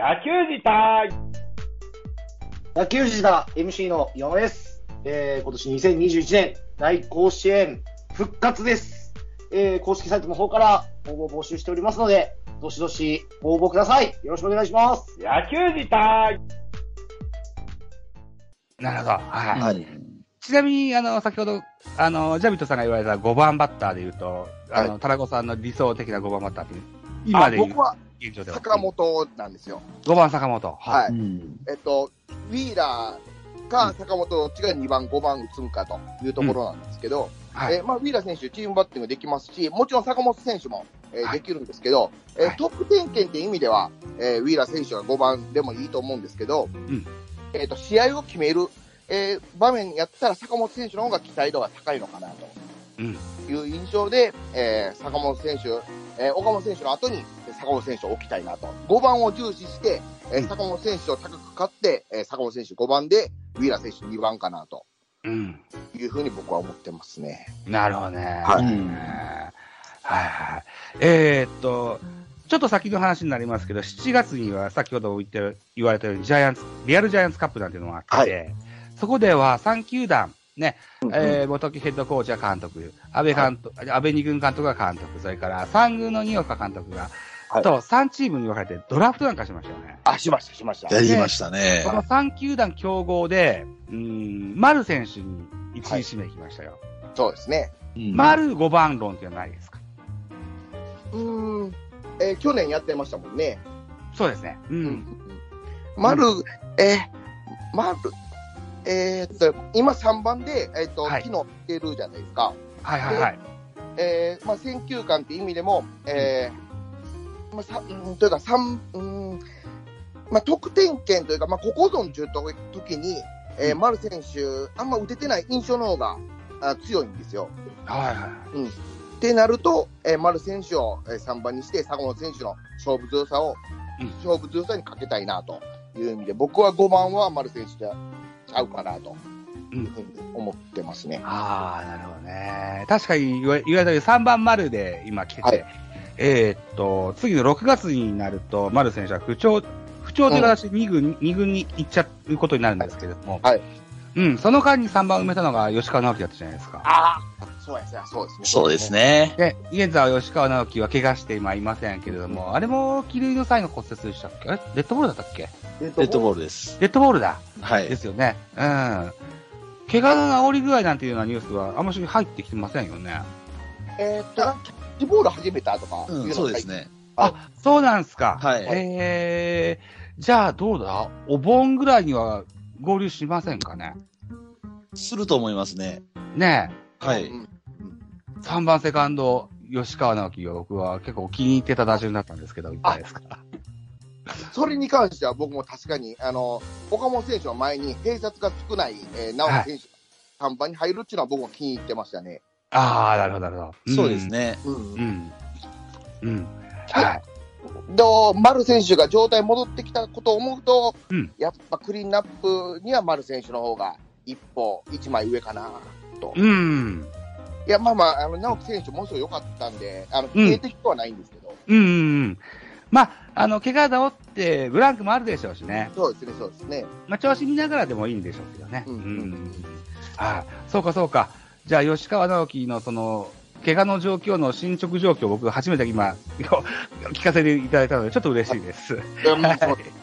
野球自体野球児だ MC の山根です。えー、今年2021年大甲子園復活です。えー、公式サイトの方から応募を募集しておりますので、どしどし応募ください。よろしくお願いします。野球自体なるほど。はい。はい。ちなみに、あの、先ほど、あの、ジャビットさんが言われた5番バッターで言うと、あの、タラコさんの理想的な5番バッターって今あで言う僕は現状では。坂本なんですよ。5番坂本。はい。うん。えっと、ウィーラーか坂本どっちが2番、5番打つんかというところなんですけど、はい。えーまあ、ウィーラー選手、チームバッティングできますし、もちろん坂本選手も、えーはいできるんですけど、えーはい得点圏っていう意味では、えーウィーラー選手が5番でもいいと思うんですけど、んえー、と試合を決める、えー場面やったら坂本選手の方が期待度が高いのかなとうん。いう印象で、えー坂本選手、えー岡本選手の後に坂本選手を置きたいなと。5番を重視して、えーうん坂本選手を高く買って、えー坂本選手5番で、ウィーラー選手2番かなとうん。いうふうに僕は思ってますね。なるほどね。はいうんはいはい。えーっと、ちょっと先の話になりますけど、7月には先ほど言って言われたように、ジャイアンツ、リアルジャイアンツカップなんていうのがあって、はそこでは3球団、ね、えー、元木ヘッドコーチは監督、安倍監督、安倍二軍監督が監督、それから3軍の二岡監督が、はいと3チームに分かれてドラフトなんかしましたよね。あ、しました、しました。やりましたねこ。の3球団競合で、うーん、丸選手に1位指名来ましたよ。そうですね。うん丸5番論っていうのはないですか？うーん、えー去年やってましたもんね。そうですね。う。。うん丸、えー、丸、えーっと、今3番で、えーっと、はい昨日出るじゃないですか。はいはいはい。えー、まあ、選球眼っていう意味でも、えー、まあ、さ、うん、というか、三、うん、まあ、得点圏というか、まあ、ここぞんという時に、えー、丸選手、あんま打ててない印象の方があ強いんですよ。はいはい。ってなると、えー、丸選手を、えー、3番にして、坂本選手の勝負強さを、うん勝負強さにかけたいなという意味で、僕は5番は丸選手ちゃうかなというふうに思ってますね。ああ、なるほどね。確かに言わ言われたように3番丸で今来てて、はいえーっと、次の6月になると、丸選手は不調、不調という形で2軍、二軍に行っちゃうことになるんですけれども、はい。うん、その間に3番埋めたのが吉川直樹だったじゃないですか。ああ、そうですね、そうですね。そうです。ね。で、現在は吉川直樹は怪我して今いませんけれども、あれも、気類の際の骨折でしたっけ？あれ？デッドボールだったっけ？デデッドボールです。デッドボールだ。はい。ですよね。うん。怪我の治り具合なんていうようなニュースはあんまり入ってきてませんよね。えーっと、キャッチボール始めたとかいうん、がそうですね。あ、そうなんすか。はいえー、じゃあどうだ？お盆ぐらいには合流しませんかね？すると思いますね。ねはい。うんえ、3番セカンド、吉川直樹が僕は結構気に入ってた打順だったんですけど、いかがですかそれに関しては僕も確かに、あの、岡本選手の前に併殺が少ない、えー、直樹選手、看板に入るっていうのは僕も気に入ってましたね。ああ、なるほど、なるほど。そうです。ね。うんうん。うん。はい。と、丸選手が状態戻ってきたことを思うと、うんやっぱクリーンナップには丸選手の方が一歩、一枚上かなと。うん。いや、まあまあ、あの直樹選手、ものすごい良かったんで、あの、うん消えてきてはないんですけど、うんうんうん。まあ、あの、怪我治って、ブランクもあるでしょうしね。そうですね、そうですね。まあ、調子見ながらでもいいんでしょうけどね。うんうんはい。そうか、そうか。じゃあ、吉川直樹のその、怪我の状況の進捗状況、僕初めて今、聞かせていただいたので、ちょっと嬉しいです。うん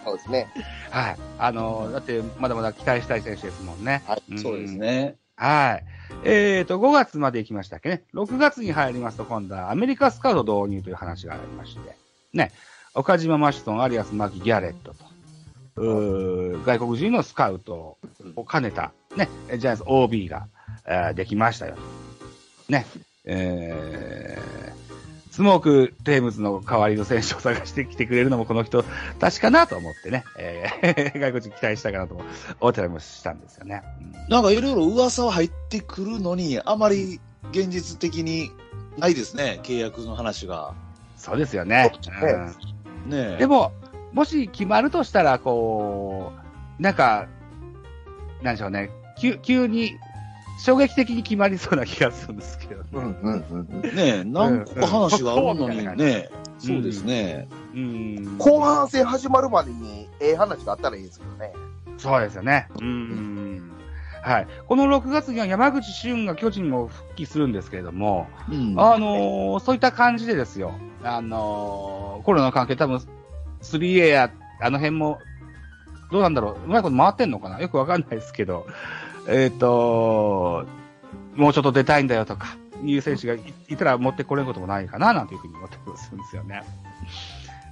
そうですね。はい。あの、だって、まだまだ期待したい選手ですもんね。はいんそうです。ね。はい。えっ、と、5月まで行きましたっけね。6月に入りますと、今度はアメリカスカウト導入という話がありまして、ね。岡島マシュトン、アリアス・マキ・ギャレットと、うー外国人のスカウトを兼ねた、ね、ジャイアンツ OB が、えーできましたよ。ね。えー、スモーク・テームズの代わりの選手を探してきてくれるのもこの人たちかなと思ってね、えー 外国人期待したかなと思ったりもしたんですよね。うんなんかいろいろ噂は入ってくるのに、あまり現実的にないですね、契約の話が。そうですよね。そうんねえでも、もし決まるとしたら、こう、なんか、なんでしょうね、急急に衝撃的に決まりそうな気がするんですけど。うんうんうん。ねえ、何個か話があるのにね、そうですね。うん。後半戦始まるまでに、ええ話があったらいいですけどね。そうですよね。うん。はい。この6月には山口俊が巨人も復帰するんですけれども、うんあのーそういった感じでですよ。あのーコロナの関係多分 3A や、あの辺も、どうなんだろう。うまいこと回ってんのかなよくわかんないですけど、えっ、ともうちょっと出たいんだよとか、いう選手がいいたら持ってこれることもないかな、なんていうふうに思ってするんですよね。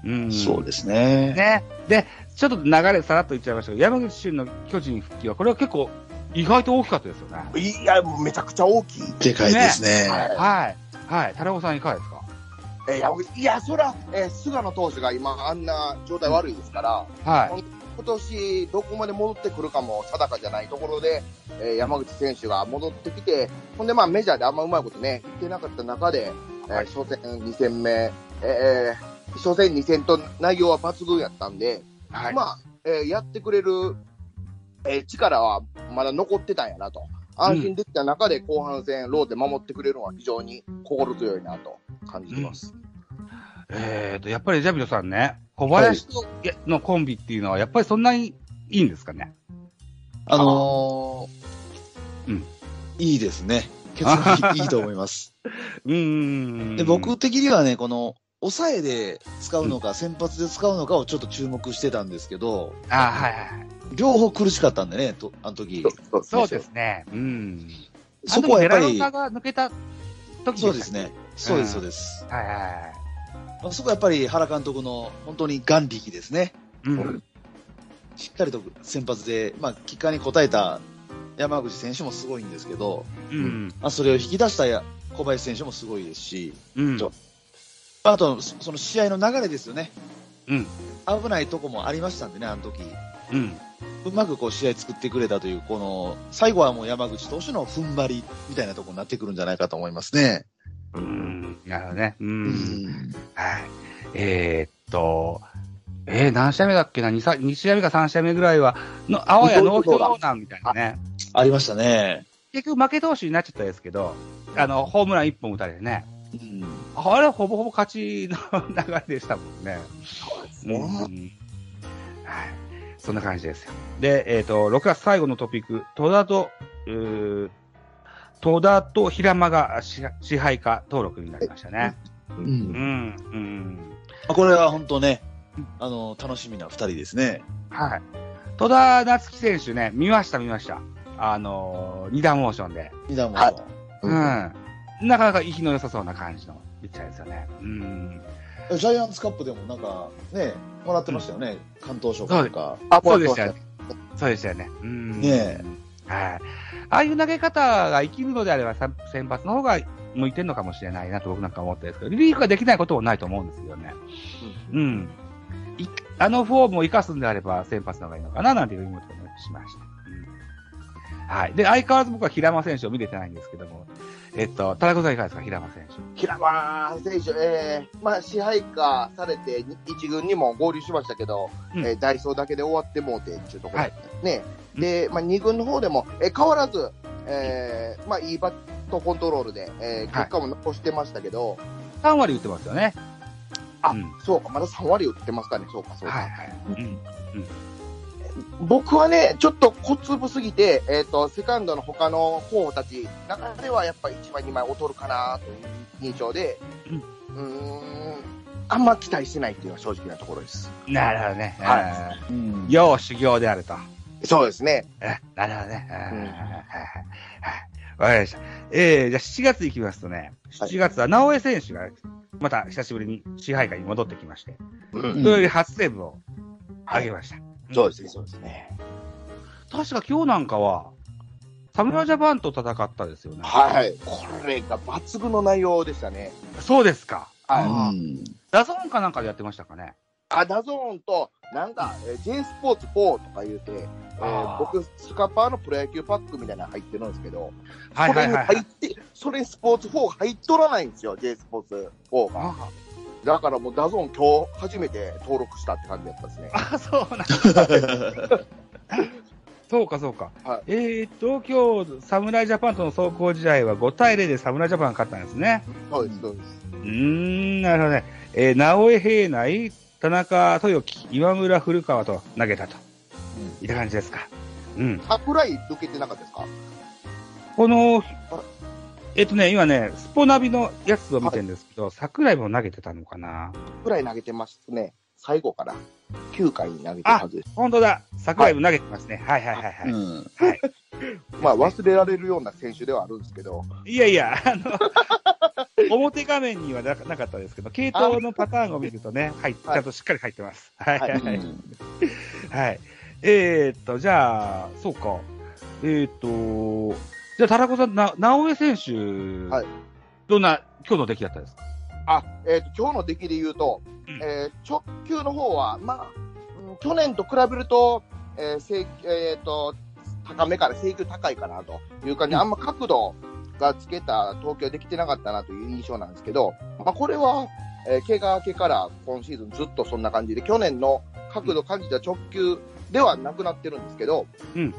うん。そうですね。ね。で、ちょっと流れさらっと言っちゃいましたけど、山口俊の巨人復帰は、これは結構、意外と大きかったですよね。いや、めちゃくちゃ大きい。でかいですね。はい。はい。タラゴさんいかがですか？えいや、いやそら、えー菅野投手が今、あんな状態悪いですから、はい。今年どこまで戻ってくるかも定かじゃないところで、えー山口選手が戻ってきて、ほんでまあメジャーであんまうまいことね、言ってなかった中で、えーはい初戦2戦目、えー初戦2戦と内容は抜群やったんで、はい。まあ、えーやってくれる、えー力はまだ残ってたんやなと。安心できた中で後半戦、ローで守ってくれるのは非常に心強いなと感じてます。えーと、やっぱりジャビロさんね、小林とのコンビっていうのは、やっぱりそんなにいいんですかね？あのーうんいいですね。結論いいと思います。うーん。で、僕的にはね、この、抑えで使うのか、先発で使うのかをちょっと注目してたんですけど、あはいはいはい。両方苦しかったんでね、とあの時。そうですね。うん。そこはやっぱり抜けた時そうですね。ね。そうです、そうです。はいはいそこはやっぱり原監督の本当に眼力ですね。うん。しっかりと先発で、まあ、結果に応えた山口選手もすごいんですけど、うん。まあ、それを引き出したや小林選手もすごいですし、うん。あと、そその試合の流れですよね。うん。危ないとこもありましたんでね、あの時。うん。うまくこう試合作ってくれたという、この、最後はもう山口投手の踏ん張りみたいなところになってくるんじゃないかと思いますね。うん。なるほどね。う。うんん。はい。えー、っと、えー、何試合目だっけな？2, さ2試合目か3試合目ぐらいは、の、あわやノーヒットノーランみたいなね。ありましたね。結局負け投手になっちゃったですけど、あの、ホームラン1本打たれてね。うん。あれはほぼほぼ勝ちの流れでしたもんね。そうですうんね。はい。そんな感じですよ。で、えっ、と、6月最後のトピック、戸田と、うー戸田と平間が支支配下登録になりましたね。う。うんん、うん。これは本当ね、あの、楽しみな二人ですね。はい。戸田夏樹選手ね、見ました、見ました。あのー二段モーションで。二段も。はいうん。なかなか息の良さそうな感じのピッチャーですよね。うん。ジャイアンツカップでもなんか、ね、もらってましたよね。関東賞とか。あ、そうでしたよねね。そうでしたよね。うん。ねはい。ああいう投げ方が生きるのであれば、さ先発の方が向いてるのかもしれないなと僕なんか思ってるんですけど、リリーフができないこともないと思うんですよね。うん。いあのフォームを生かすんであれば、先発の方がいいのかななんていうふうに思しました。うん。はい。で、相変わらず僕は平間選手を見れてないんですけども、えっと、田中さんいかがですか、平間選手。平間選手、えー、まあ、支配下されて、一軍にも合流しましたけど、うんえーダイソーだけで終わってもうてっていうところはいですね。で、まあ、二軍の方でも、えー変わらず、えー、まあ、いいバットコントロールで、えー、結果も残してましたけど、3割打ってますよね。あうんそうか、まだ3割打ってますかね、そうか、そうか。はいはい。うん。僕はね、ちょっと小粒すぎて、えっ、と、セカンドの他の候補たち、中ではやっぱり1枚、2枚劣るかなという印象で、うーん、あんま期待してないっていうのは正直なところです。なるほどね。はうんい。要修行であると。そうですね。え、なるほどね。はいうんはい。わかりました。えー、じゃあ7月行きますとね、はい7月は直江選手が、また久しぶりに支配下に戻ってきまして、うんそれより初セーブを上げました。そうですね、そうですね。確か今日なんかは、侍ジャパンと戦ったですよね。はい。これが抜群の内容でしたね。そうですか。はい。うん DAZN かなんかでやってましたかね。あ、 DAZN と、なんか、えー J スポーツ4とか言うて、えあーー僕、スカパーのプロ野球パックみたいなの入ってるんですけど、はいはいはい、はいそれに入って、それにスポーツ4が入っとらないんですよ、J スポーツ4が。あだからもう DAZN 今日初めて登録したって感じだったですね。あ、そうなんだ。そ そうか、そうか。はいえーっと、今日、侍ジャパンとの壮行試合は5対0で侍ジャパンが勝ったんですね。そうです、そうです。うーん、なるほどね。えー、直江平内、田中豊樹、今村古川と投げたと。いった感じですか。うん。桜井投げてなかったですか？この、えっとね、今ね、スポナビのやつを見てるんですけど、桜井も投げてたのかな桜井投げてますね。最後から9回に投げてるはずです。本当だ桜井も投げてますね。はい、はい、はいはいうん。はい。まあ忘れられるような選手ではあるんですけど、いやいや、あの、表画面にはななかったですけど、系統のパターンを見るとね、はい、ちゃんとしっかり入ってます。はい、はい、ははい。うんはい。えー、っと、じゃあ、そうか。えー、っと、じゃあ、田中さん、な、直江選手、はい。どんな、今日の出来だったですか？あ、えっ、と、今日の出来で言うと、うん。えー直球の方は、まあ、うん去年と比べると、えー制えーと、高めから制球高いかなという感じで、うん。あんま角度がつけた投球はできてなかったなという印象なんですけど、まあ、これは、えー怪我明けから今シーズンずっとそんな感じで、去年の角度感じた直球ではなくなってるんですけど、うん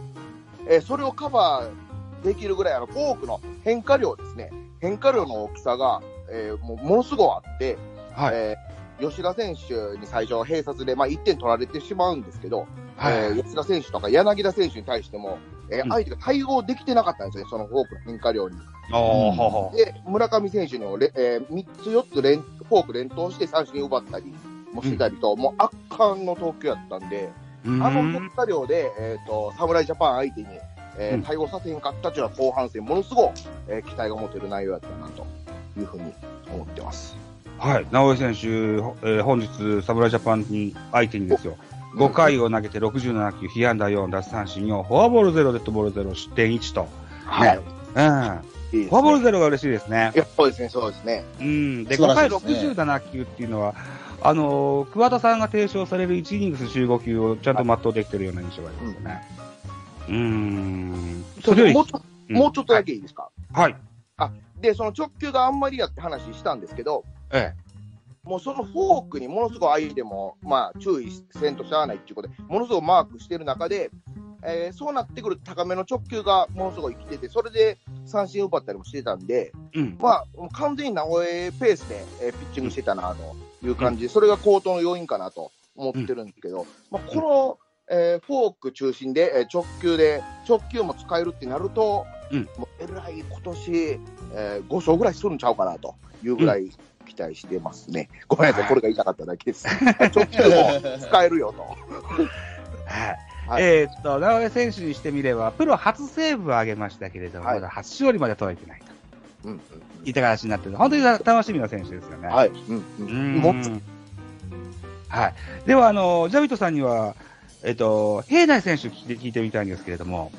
えーそれをカバーできるぐらい、あの、フォークの変化量ですね。変化量の大きさが、えーもうものすごいあって、はい。えー吉田選手に最初、併殺で、まあ、1点取られてしまうんですけど、はい。えー吉田選手とか柳田選手に対しても、えーうん相手が対応できてなかったんですよね、そのフォークの変化量に。で、村上選手のレ、えー3つ、4つ連フォーク連投して三振奪ったりもしてたりと、もう圧巻の投球やったんで、あの変化量で、えっ、と、侍ジャパン相手に、えーうん対応させへんかったっていうのは後半戦、ものすごい、えー期待が持てる内容やったな、というふうに思ってます。はい。直江選手、ほえー本日、侍ジャパンに相手にですよ、5回を投げて67球、被安打4、奪三振4、フォアボール0、デッドボール0、失点1と。はい。うん。いいねフォアボール0が嬉しいですねそうですね、そうですね。うん。で、素5回晴らしいですね67球っていうのは、あのー桑田さんが提唱される1イニングス15球をちゃんと全うできてるような印象がありますよね。うーん。それよりもうちょうんもうちょっとだけいいですか、はい。で、その直球があんまりやって話したんですけど、えもうそのフォークにものすごい相手も、まあ、注意せんとしゃあないっていうことで、ものすごいマークしてる中で、えーそうなってくると高めの直球がものすごい生きてて、それで三振奪ったりもしてたんで、えうん。まあ、完全に直江ペースで、えーピッチングしてたなという感じで、それが高騰の要因かなと思ってるんですけど、まあ、この、えーフォーク中心で、えー直球で、直球も使えるってなると、うんもうえらい今年、えー5勝ぐらいするんちゃうかなというぐらい期待してますね。ごめんなさい、これが言いたかっただけです。直球も使えるよと。はい。はいえーっと、直江選手にしてみれば、プロ初セーブを挙げましたけれども、はいまだ初勝利まで届いてないとうんうんいった形になってる。本当に楽しみな選手ですよね。はい。うんううんん。もっはい。では、あの、ジャビットさんには、えっと、平内選手聞いて聞いてみたいんですけれども、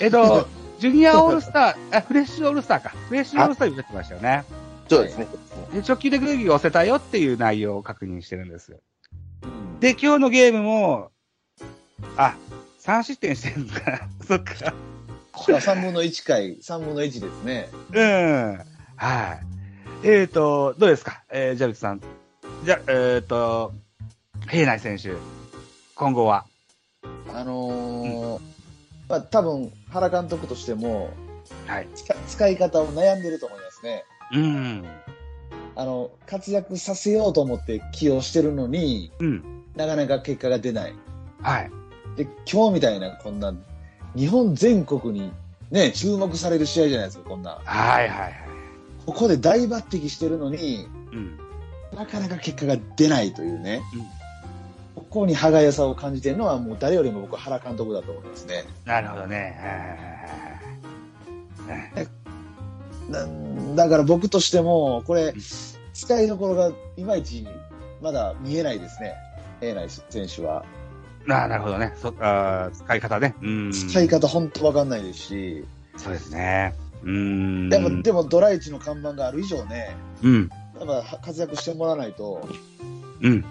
えっと、ジュニアオールスター、あ、フレッシュオールスターか。フレッシュオールスターに出てましたよね。そうですね。で直球でグーギーを押せたよっていう内容を確認してるんです。うんで、今日のゲームも、あ、3失点してるんだ。そっか。しかも3分の1回、3分の1ですね。うん。はい。えっ、と、どうですか？えー、ジャビットさん。じゃ、えっ、と、平内選手、今後は。あのーまあ多分原監督としてもはい。使使い方を悩んでると思いますね。うん。あの、活躍させようと思って起用してるのに、うん。なかなか結果が出ない。はい。で、今日みたいな、こんな、日本全国にね、注目される試合じゃないですか、こんな。はいはいはい。ここで大抜擢してるのに、うん。なかなか結果が出ないというね。うんここに歯がゆさを感じてるのは、もう誰よりも僕は原監督だと思いますね。なるほどね。はいはいはいはいなんだから僕としても、これ、使いどころがいまいちまだ見えないですね。平内選手は。なあなるほどね。そあー使い方ね。うん。使い方本当わかんないですし、そうですね。うん。でも、でもドライチの看板がある以上ね、うん。やっぱ活躍してもらわないと、うん。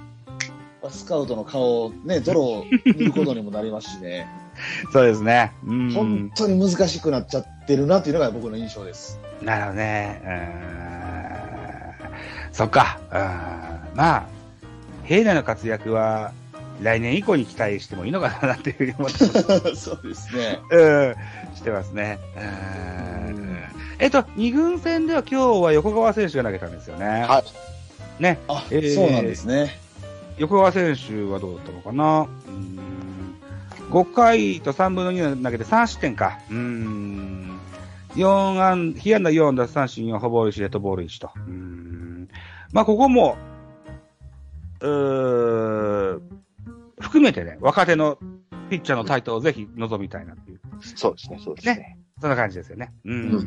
スカウトの顔をね、泥を見ることにもなりますしね、そうですね。うん。本当に難しくなっちゃってるなっていうのが僕の印象です。なるほどね。うーん。そっか。うん。まあ、平内の活躍は、来年以降に期待してもいいのかなっていうふうに思ってます。そうですね。うん、してますね。うんえっと、二軍戦では今日は横川選手が投げたんですよね。はい。ね。あ、えーそうなんですね。横川選手はどうだったのかなうん5回と3分の2投げて3失点か。うん。4安、被安打4奪三振4、ほぼ1、デッドボール1と。うん。まあ、ここも、うー含めてね、若手のピッチャーのタイトルをぜひ望みたいなっていう、そうですね、そうですね。そんな感じですよね。うん。うん。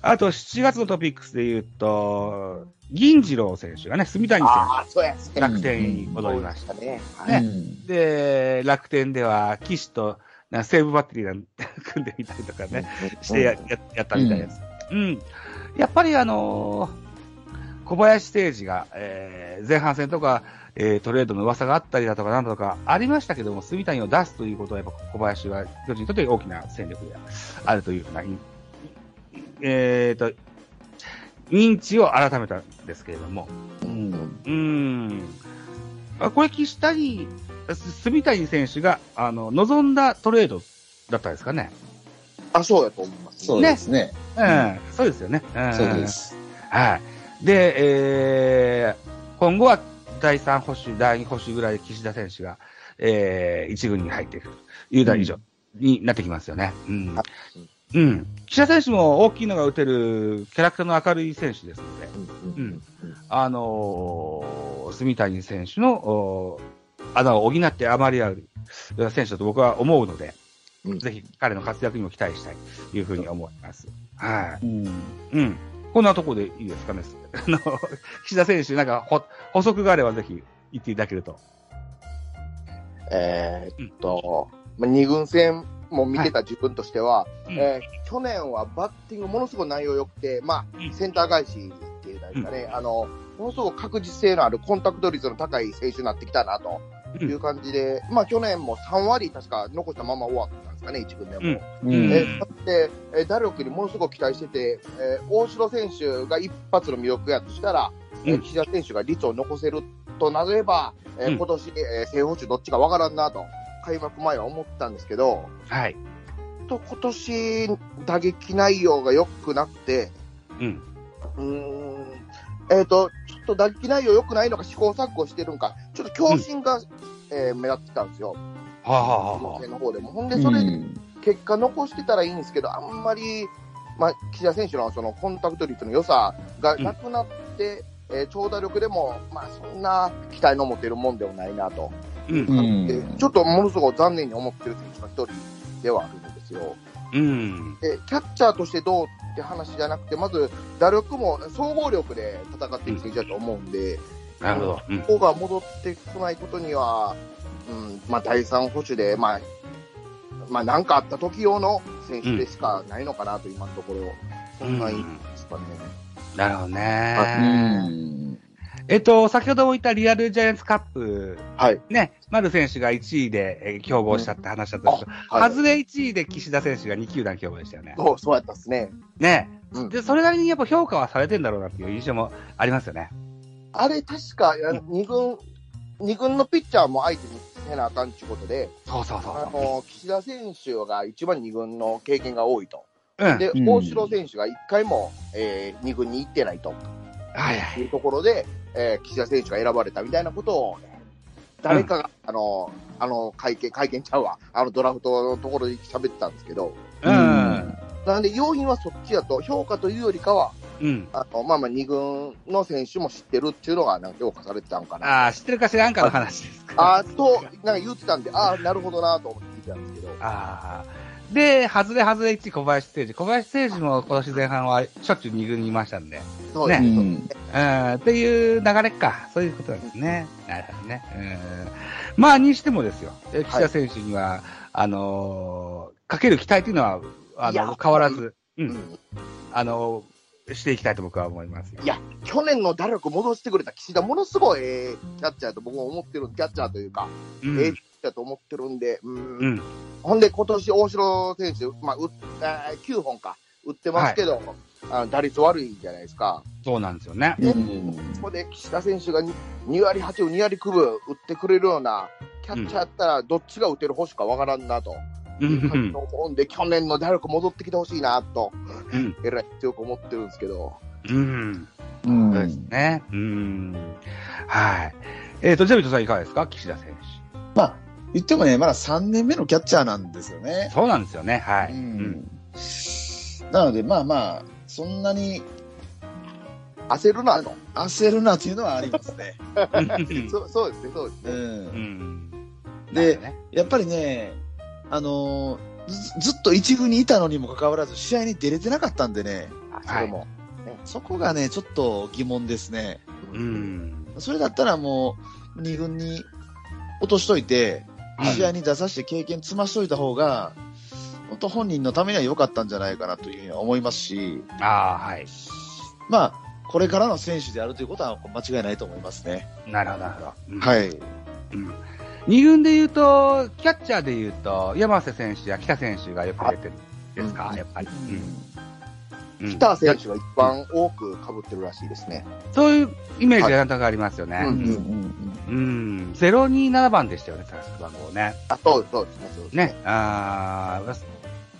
あと、7月のトピックスで言うと、銀次郎選手がね、住谷選手、ね。楽天に戻りました。ね。ねうんで、楽天では、岸とな西武バッテリーなん 組んでみたりとかね、してやややったみたいです。うん。やっぱりあのー小林誠司が、えー前半戦とか、えートレードの噂があったりだとかなんだとかありましたけども、住谷を出すということは、やっぱ小林は、巨人にとって大きな戦力であるというような、いえっ、と、認知を改めたんですけれども、うん。うーん。あこれ、岸谷、す住谷選手が、あの、望んだトレードだったんですかね。あ、そうやと思います。そうですね。うん、そうですよね。うんそうです。はい。で、えー、今後は第3保守、第2保守ぐらいで岸田選手が、えー、一軍に入っていくという代以上になってきますよね。うん。うん。岸田選手も大きいのが打てるキャラクターの明るい選手ですので、うんうんあのー、住谷選手のお穴を補って余りある選手だと僕は思うので、うんぜひ彼の活躍にも期待したいというふうに思います。はい。うん。うん。こんなとこでいいですかね。あの、岸田選手、なんかほ補足があればぜひ言っていただけると。えーっと、まあ、二軍戦も見てた自分としては、うん。えー去年はバッティングものすごく内容良くて、まうん。あ、センター返しっていうかね、あの、ものすごく確実性のあるコンタクト率の高い選手になってきたなという感じで、まあ去年も3割確か残したまま終わったかね、一軍でも。うん。うん。えーだって、えー、打力にものすごく期待してて、えー大城選手が一発の魅力やとしたら、えーうん。岸田選手が率を残せるとなれば、えーうん。今年、えー正捕手どっちかわからんなと、開幕前は思ったんですけど、はい。と今年打撃内容が良くなくて、うん。うーん、えっ、と、ちょっと打撃内容良くないのか試行錯誤してるんか、ちょっと強心が、えー目立ってたんですよ、はあ、はあはの方でも。ほんで、それで結果残してたらいいんですけど、あんまり、まあ、岸田選手のそのコンタクト率の良さがなくなって、えー長打力でも、まあ、そんな期待の持てるもんではないなと、あ、うん。うんでちょっとものすごく残念に思ってる選手の一人ではあるんですよ。うん。でキャッチャーとしてどうって話じゃなくて、まず打力も総合力で戦っていく選手だと思うんで、なるほど。うん。ここが戻ってこないことには、うん、まあ、第三保守で、まあ、まあ、なんかあった時用の選手でしかないのかなと、今のところ、そんないいですかね。なるほどうね。ん。えっと、先ほども言ったリアルジャイアンツカップ、はい。ね。丸選手が1位でえー競合したって話だったんですけど、はい、外れ1位で岸田選手が2球団競合でしたよね。そう、そうやったっすね。ね。うんで、それなりにやっぱ評価はされてんだろうなっていう印象もありますよね。あれ、確か、あの二軍、二軍のピッチャーも相手にせなあかんっていうことで、そうそうそうあそう。の、岸田選手が一番二軍の経験が多いと。うん。で、うん大城選手が一回も、えー、二軍に行ってないと。はいはい。いうところで、えー岸田選手が選ばれたみたいなことを、誰かが、あの、あの、会見、会見ちゃうわ。あの、ドラフトのところで喋ってたんですけど、うん。なんで、要因はそっちやと、評価というよりかは、うん。あの、まあまあ、二軍の選手も知ってるっていうのが、なんか評価されてたのかな。ああ、知ってるか知らんかの話ですか。あーと、なんか言ってたんで、ああ、なるほどなと思って聞いてたんですけど、ああ。で、外れ外れ1、小林誠司。小林誠司も今年前半はしょっちゅう2軍にいましたんで。そうですね。うん。うん、っていう流れか。そういうことなんですね。なるほどね。うん。まあ、にしてもですよ。え岸田選手には、あのーかける期待というのは、あの、変わらず、う、うんんあのーしていきたいと僕は思いますよ。いや、去年の打力戻してくれた岸田、ものすごい、えーキャッチャーと僕は思ってる、キャッチャーというか、うん。ええキャッチャーと思ってるんで、うんうん。ほんで、今年大城選手、まあ、うあー9本か、打ってますけど、あの打率悪いじゃないですか。そうなんですよね。うん。ここで岸田選手が 2, 割8分、2割9分打ってくれるようなキャッチャーやったら、どっちが打てる星かわからんなと。うんいう感じの思うんで、去年の誰か戻ってきてほしいなと、うん。えらい強く思ってるんですけど。うん。うんそうですね。うん。はい。えっ、と、ジャビットさんいかがですか？岸田選まあ、言ってもね、まだ3年目のキャッチャーなんですよね手。。そうなんですよね。はい。ううんん。なので、まあまあ、そんなに焦るなと。焦るなというのはありますね。そうそうですね、そうですう。ね。うんん。でなるやっぱりね、あのーずずっと一軍にいたのにもかかわらず、試合に出れてなかったんでね、あそれも。そこがね、ちょっと疑問ですね。うん。それだったらもう、二軍に落としといて、はい試合に出させて経験積ましといた方が、本当本人のためには良かったんじゃないかなというふうには思いますし、ああ、はい。まあ、これからの選手であるということは間違いないと思いますね。なるほど、なるほど。うんはい。うん二軍で言うと、キャッチャーで言うと、山瀬選手や北選手がよく出てるんですか、うんやっぱり。北選手が一番多く被ってるらしいですね。そういうイメージがなんとなくありますよね。はいうんうんうん。027番でしたよね、確か番号ね。あ、そうそうですね、そうですね。あー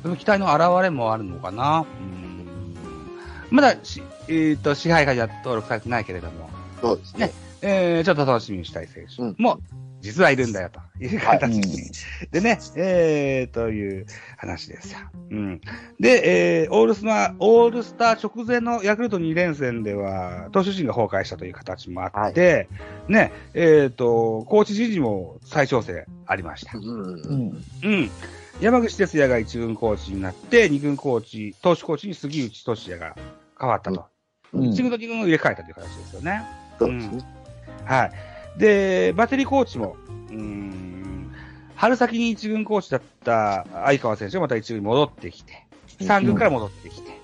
その期待の表れもあるのかな？うん。まだし、えっ、と、支配下には登録されてないけれども、そうですね。えー、ちょっと楽しみにしたい選手うんも、実はいるんだよ、という形うんでね、えー、という話ですよ。うん。で、えー、オールスター、オールスター直前のヤクルト2連戦では、投手陣が崩壊したという形もあって、ね、えー、と、コーチ陣にも再調整ありました。うんうんうん。山口哲也が一軍コーチになって、二軍コーチ、投手コーチに杉内俊也が変わったと。うん一軍と二軍を入れ替えたという形ですよね。そうですね。はい。で、バッテリーコーチも、うーん、春先に一軍コーチだった相川選手がまた一軍に戻ってきて、三軍から戻ってきて、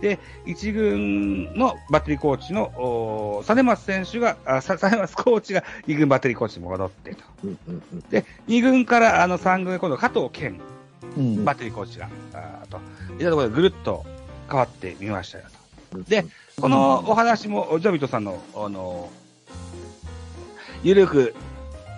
で、一軍のバッテリーコーチの、お実松選手が、あ、さ実松コーチが二軍バッテリーコーチに戻ってと。で、二軍からあの三軍へ今度加藤健うんバッテリーコーチが、あーと、いったところでぐるっと変わってみましたよと。で、このお話も、ジョビットさんの、あの、ゆるく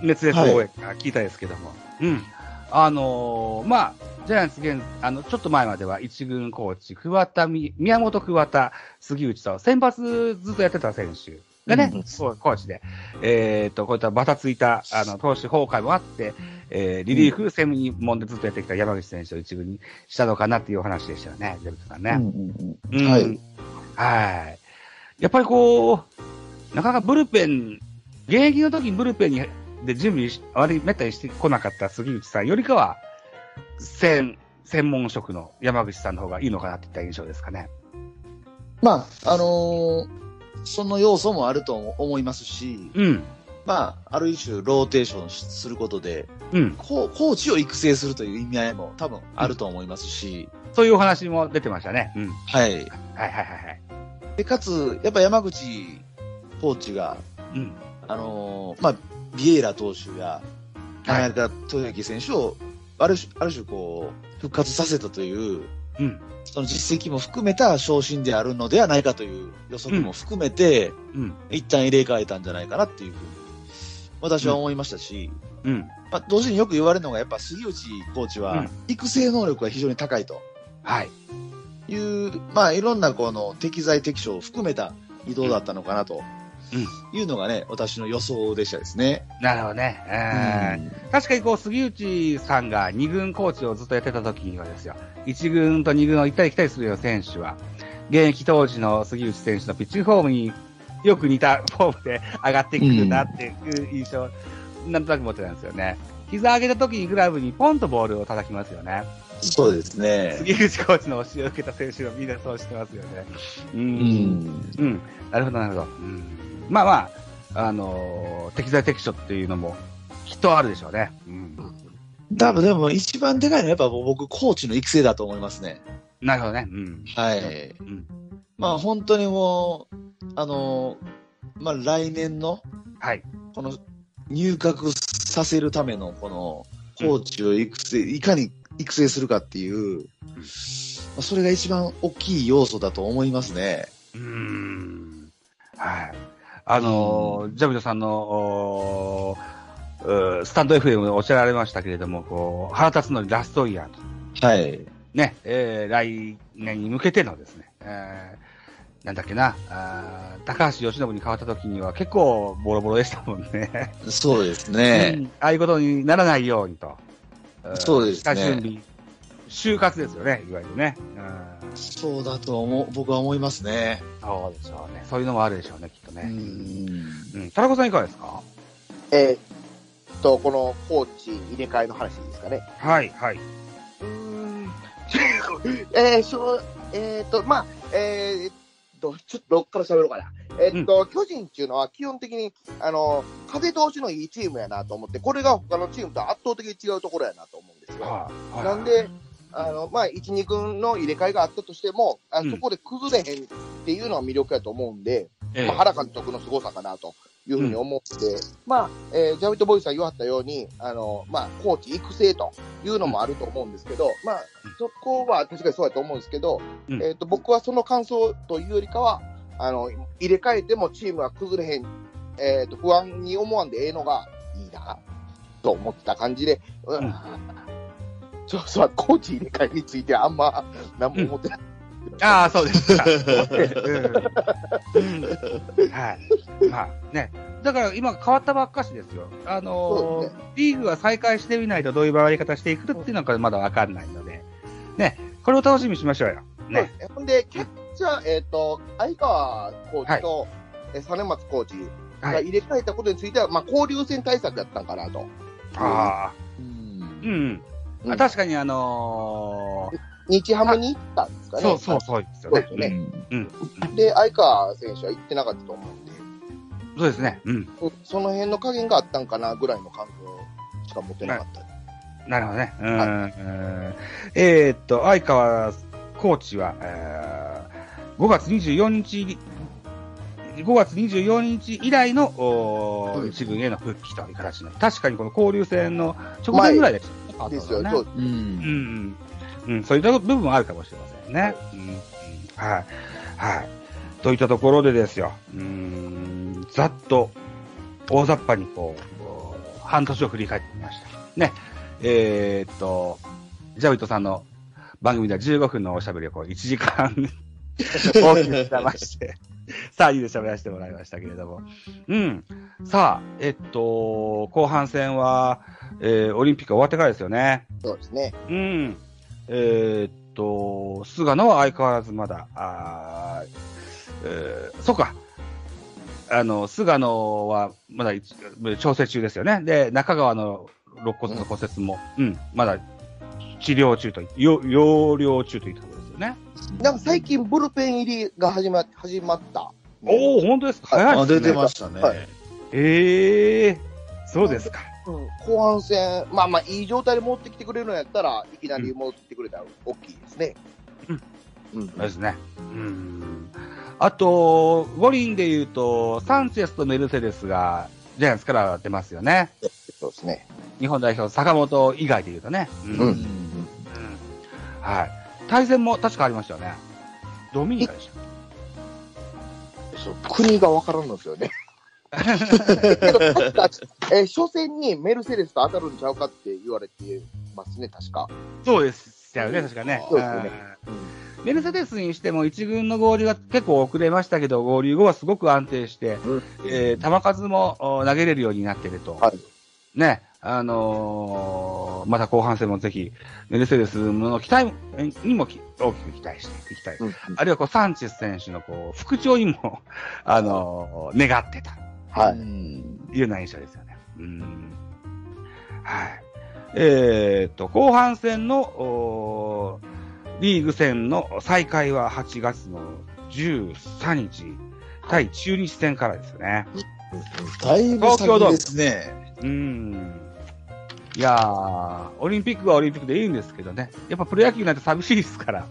熱烈応援が聞いたですけども、うん。あのーまあ、ジャイアンツ現、あの、ちょっと前までは一軍コーチ、桑田み、宮本桑田、杉内と、先発ずっとやってた選手がね、うんコーチで、えっ、と、こういったバタついた、あの、投手崩壊もあって、えーリリーフ、専門でずっとやってきた山口選手を一軍にしたのかなっていうお話でしたよね、ジョビットさんね。うんはい。はい。やっぱりこう、なかなかブルペン、現役の時にブルペンにで準備し、あまりめったにしてこなかった杉内さんよりかは、専、専門職の山口さんの方がいいのかなっていった印象ですかね。まあ、あのーその要素もあると思いますし、うん。まあ、ある一種ローテーションすることで、うん。ココーチを育成するという意味合いも多分あると思いますし、そういうお話も出てましたね。うん。はい。はいはいはいはい。で、かつ、やっぱ山口コーチが、うん。あのーまあ、ビエイラ投手や、はい柳田豊之選手を、ある種、ある種こう、復活させたという、うん。その実績も含めた昇進であるのではないかという予測も含めて、うん。一旦入れ替えたんじゃないかなっていうふうに、私は思いましたし、うん。まあ、同時によく言われるのが、やっぱ杉内コーチはうん、育成能力が非常に高いとはい。いう、まあ、いろんなこの適材適所を含めた移動だったのかなというのがね、私の予想でしたですね。なるほどね。うん確かにこう、杉内さんが2軍コーチをずっとやってた時にはですよ、1軍と2軍を行ったり来たりするような選手は、現役当時の杉内選手のピッチングフォームによく似たフォームで上がってくるなっていう印象、なんとなく持ってたんですよね。膝上げた時にグラブにポンとボールを叩きますよね。そうですね。杉内コーチの教えを受けた選手がみんなそうしてますよね。う。うんん。うん。なるほど、なるほど。うん。まあまあ、あのー適材適所っていうのもきっとあるでしょうね。うん。多分でも一番でかいのはやっぱ僕、コーチの育成だと思いますね。なるほどね。うん。はい。うん。まあ本当にもう、あのーまあ来年の、はい。この入閣させるためのこのコーチを育成、いかに育成するかっていう、まあそれが一番大きい要素だと思いますね。うーん。はい。あのージャビドさんの、スタンド FM でおっしゃられましたけれども、こう、腹立つのにラストイヤーと。はい。ね、えー、来年に向けてのですね、えー、なんだっけな、あー高橋由伸に変わった時には結構ボロボロでしたもんね。そうですうね。んああいうことにならないようにと。んそうですね下準備。就活ですよね、いわゆるね。うんそうだと思う、僕は思いますね。そうでしょうね。そういうのもあるでしょうね、きっとうね。ん。うん。田中さんいかがですか？えーっと、このコーチ入れ替えの話ですかね。はい、はい。うーん。えー、しょう、えーっと、まあ、えーっと、ちょっとどっから喋ろうかな。えーっと、巨人っていうのは基本的に、あの、風通しのいいチームやなと思って、これが他のチームと圧倒的に違うところやなと思うんですよ。はい、はい。なんで、あの、まあ、1、2軍の入れ替えがあったとしても、あうん。そこで崩れへんっていうのは魅力やと思うんで、ええ。まあ、原監督の凄さかなというふうに思って、まあ、えージャビット・ボーイさん言わはったように、あの、まあ、コーチ育成というのもあると思うんですけど、まあ、そこは確かにそうやと思うんですけど、うん。えっ、と、僕はその感想というよりかは、あの、入れ替えてもチームは崩れへん、えっ、と、不安に思わんでええのがいいな、と思ってた感じで、ううんそうそう、コーチ入れ替えについてはあんま何も思ってない。ああ、そうですか。うんうんはい。まあね。だから今変わったばっかしですよ。あのーそうですリーグが再開してみないとどういう回り方していくっていうのがまだわかんないので、ね。これを楽しみにしましょうよ。ね。ほんで、キャッチャー、えっ、と、相川コーチと、えー実松コーチがはい。入れ替えたことについては、まあ、交流戦対策やったんかなと。ああ。うんうん。うんあ確かにあの日ハムに行ったんですかー、ね。そうそうそうですよねそうで。すね。うん。で、相川選手は行ってなかったと思うんで、そうですね。うん。うんその辺の加減があったんかなぐらいの感想しか持ってなかった。なるほどね。うん。うんえーっと、相川コーチは、えー5月24日入り、5月24日以来の、お一軍への復帰という形になる。確かにこの交流戦の直前ぐらいでしたねですよ、ね。そうんんうん。うん、そういった部分もあるかもしれませんね。うんうんはい。はい。といったところでですよ。うーん、ざっと、大雑把にこう、こう半年を振り返ってみました。ね。えーっと、ジャビットさんの番組では15分のおしゃべりをこう1時間大きくしてまして、さあ、いいで喋らせてもらいましたけれども。うん。さあ、えっと、後半戦は、えーオリンピックが終わってからですよね。そうですね。うん。えーっと、菅野は相変わらずまだ、あーえーそうか。あの、菅野はまだ一調整中ですよね。で、中川の肋骨の骨折も、うん、まだ治療中と、よ養療中というところですよね。なんか最近ブルペン入りが始ま始まった。おお、本当ですか？早いあ、ですね。出てましたね。はいええそうですか。うん、後半戦、まあまあ、いい状態で持ってきてくれるのやったら、いきなり戻ってきてくれたら大きいですね。うん。うん。そうですね。うん。あと、五輪で言うと、サンチェスとメルセデスが、ジャイアンツから出ますよね。そうですね。日本代表、坂本以外で言うとね。うん。うんうんはい。対戦も確かありましたよね。ドミニカでした。そう国がわからんのですよね。けど、確か、えー初戦にメルセデスと当たるんちゃうかって言われてますね、確か。そうでしたよね、確かね。そうですよねうんメルセデスにしても一軍の合流が結構遅れましたけど、合流後はすごく安定して、うんえー球数もお投げれるようになってると。はい。ね、あのーまた後半戦もぜひ、メルセデスの期待にもき大きく期待していきたい。うんあるいはこう、サンチェス選手のこう、復調にも、あのー願ってた。はい。うんいうような印象ですよね。うん。はい。えーっと、後半戦の、おーリーグ戦の再開は8月の13日、対中日戦からですよね。だいぶ先ですね。うん。いやー、オリンピックはオリンピックでいいんですけどね。やっぱプロ野球なんて寂しいですから。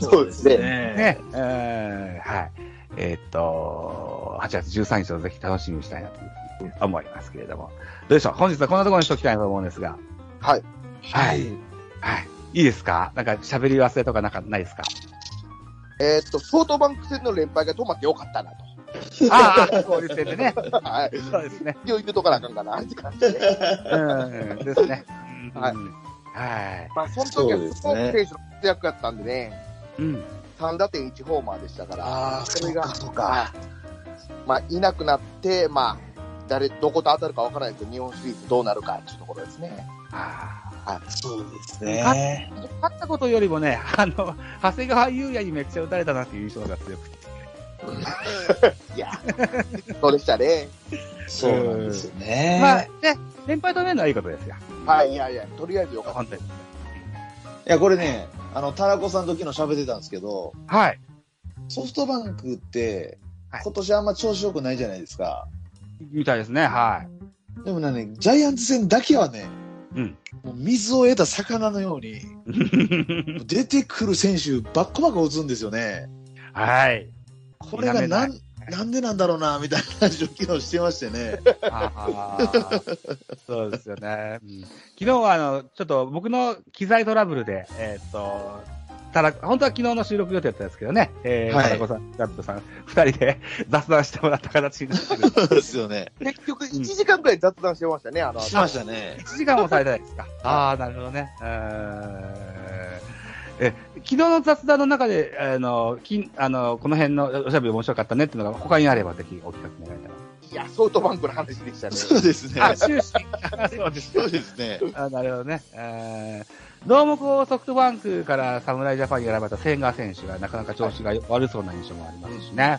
そうですね。ね。えーはい。えーっと、8月13日をぜひ楽しみにしたいなというふうに思いますけれども。どうでしょう？本日はこんなところにしときたいと思うんですが。はい。はい。はい。いいですか？なんか喋り忘れとかなんかないですか？えーっと、ソフトバンク戦の連敗が止まってよかったなと。ああ、交流戦でね。はい。そうですね。一応言うとかなあかんかなって感じで。うん、ですね。うんはいはい。まあ、その時そうはですねスポーツ選手の活躍やったんでね、うん。3打点1ホーマーでしたから、ああ、それがそうか、そうか。まあ、いなくなって、まあ、誰、どこと当たるかわからないけど、日本シリーズどうなるかっていうところですね。あそうですね。あ。勝ったことよりもね、あの、長谷川優也にめっちゃ打たれたなっていう印象が強くて。いや、そうでしたね。そうなんですよね。まあ、ね、連敗止めるのはいいことですよ。はい、いやいや、とりあえずよかった。本当に。いや、これね、あの、タラコさんと昨日喋ってたんですけど、はい。ソフトバンクってはい、今年あんま調子良くないじゃないですか。みたいですね、はい。でもね、ジャイアンツ戦だけはね、うん。もう水を得た魚のように、出てくる選手、バッコバコ打つんですよね。はい。これがなん、なんでなんだろうな、みたいな話を昨日してましてね。そうですよね。うん昨日は、あの、ちょっと僕の機材トラブルで、えーっと、ただ、本当は昨日の収録予定だったんですけどね、えー、はいタラコさん、ガットさん、二人で 雑談してもらった形になってる。そうですよね。結局、1時間くらい雑談してましたね、あの、しましたね。1時間もされたいですか。ああ、なるほどね。え、昨日の雑談の中で、あの、きあの、この辺のおしゃべり面白かったねっていうのが他にあればぜひお聞かせ願いたいいや、ソフトバンクの話でしたね。そうですね。な。あ、終始。あそうですそうですね。あなるほどね。えーどうもこう、ソフトバンクから侍ジャパンに選ばれた千賀選手がなかなか調子が悪そうな印象もありますしね。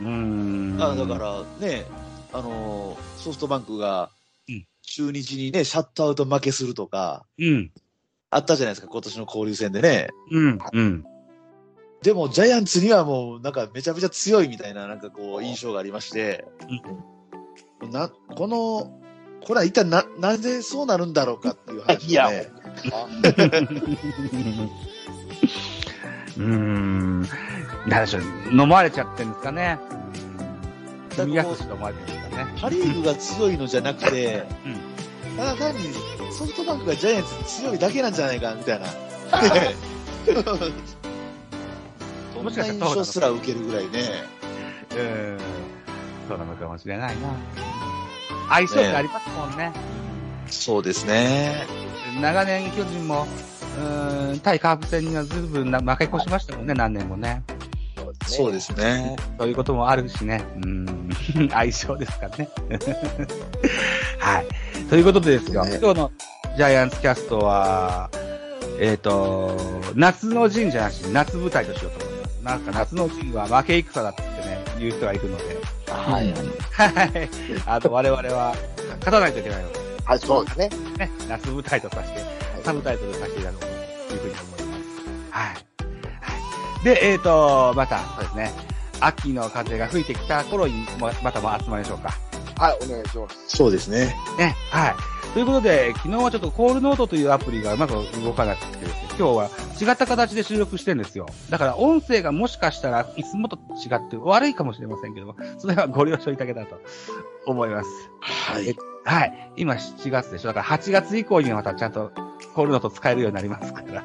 うーん。あだからね、あのーソフトバンクがうん中日にね、シャットアウト負けするとか、うん。あったじゃないですか、今年の交流戦でね。うん。うん。でも、ジャイアンツにはもう、なんかめちゃめちゃ強いみたいな、なんかこう、印象がありまして、な、この、これは一体な、なぜそうなるんだろうかっていう話いやをね。うーん。なんでしょう、飲まれちゃってるんですかね。うん。住みやすしと思われてるんですかね。パリーグが強いのじゃなくて、うんただ単にソフトバンクがジャイアンツ強いだけなんじゃないか、みたい な。そんな印象すら受けるぐらいね。うん。そうなのかもしれないな。相性がありますもんね。そうですね。長年巨人も、うーん、対カープ戦にはずいぶんな負け越しましたもんね、何年もね。そうですね。そういうこともあるしね。うん。相性ですかね。はい。ということでですよ、ね今日のジャイアンツキャストは、えっ、と、夏の陣じゃなしに夏舞台としようと思います。なんか夏の陣は負け戦だってね、言う人がいるので、はい。はい。あの、我々は勝たないといけないので、はい、そうですね。ね、夏舞台とさせて、サブタイトルさせていただこうというふうに思います。はい。はい。で、えっ、と、また、そうですね、秋の風が吹いてきた頃に、もまたも集まりましょうか。はい、お願いします。そうですね。ね、はい。ということで、昨日はちょっとコールノートというアプリがうまく動かなくてですね、今日は違った形で収録してるんですよ。だから音声がもしかしたらいつもと違って悪いかもしれませんけども、それはご了承いただけたらと思います。はい。はい。今7月でしょ。だから8月以降にはまたちゃんとコールノート使えるようになりますから。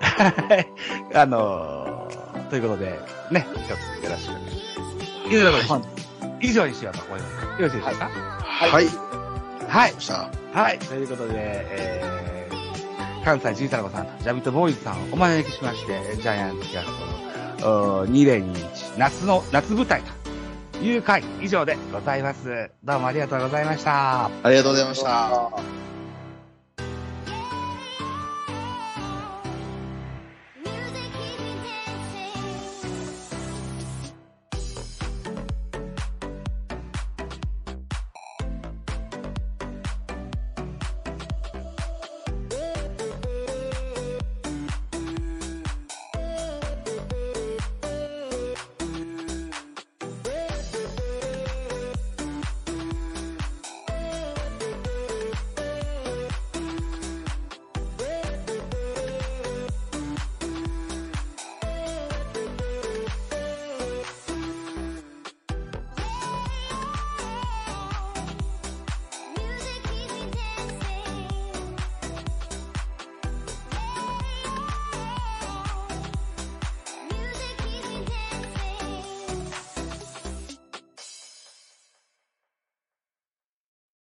はい。あのー、ということで、ね、一つよろしくお願いします。以上でございます。以上にしようと思います。よろしいでしょうか？はい。はい。はい。さはい。ということで、えー、関西ジータラコさんとジャビットボーイズさんをお招きしまして、ジャイアンツキャストのお2021夏の、夏舞台という回以上でございます。どうもありがとうございました。ありがとうございました。あ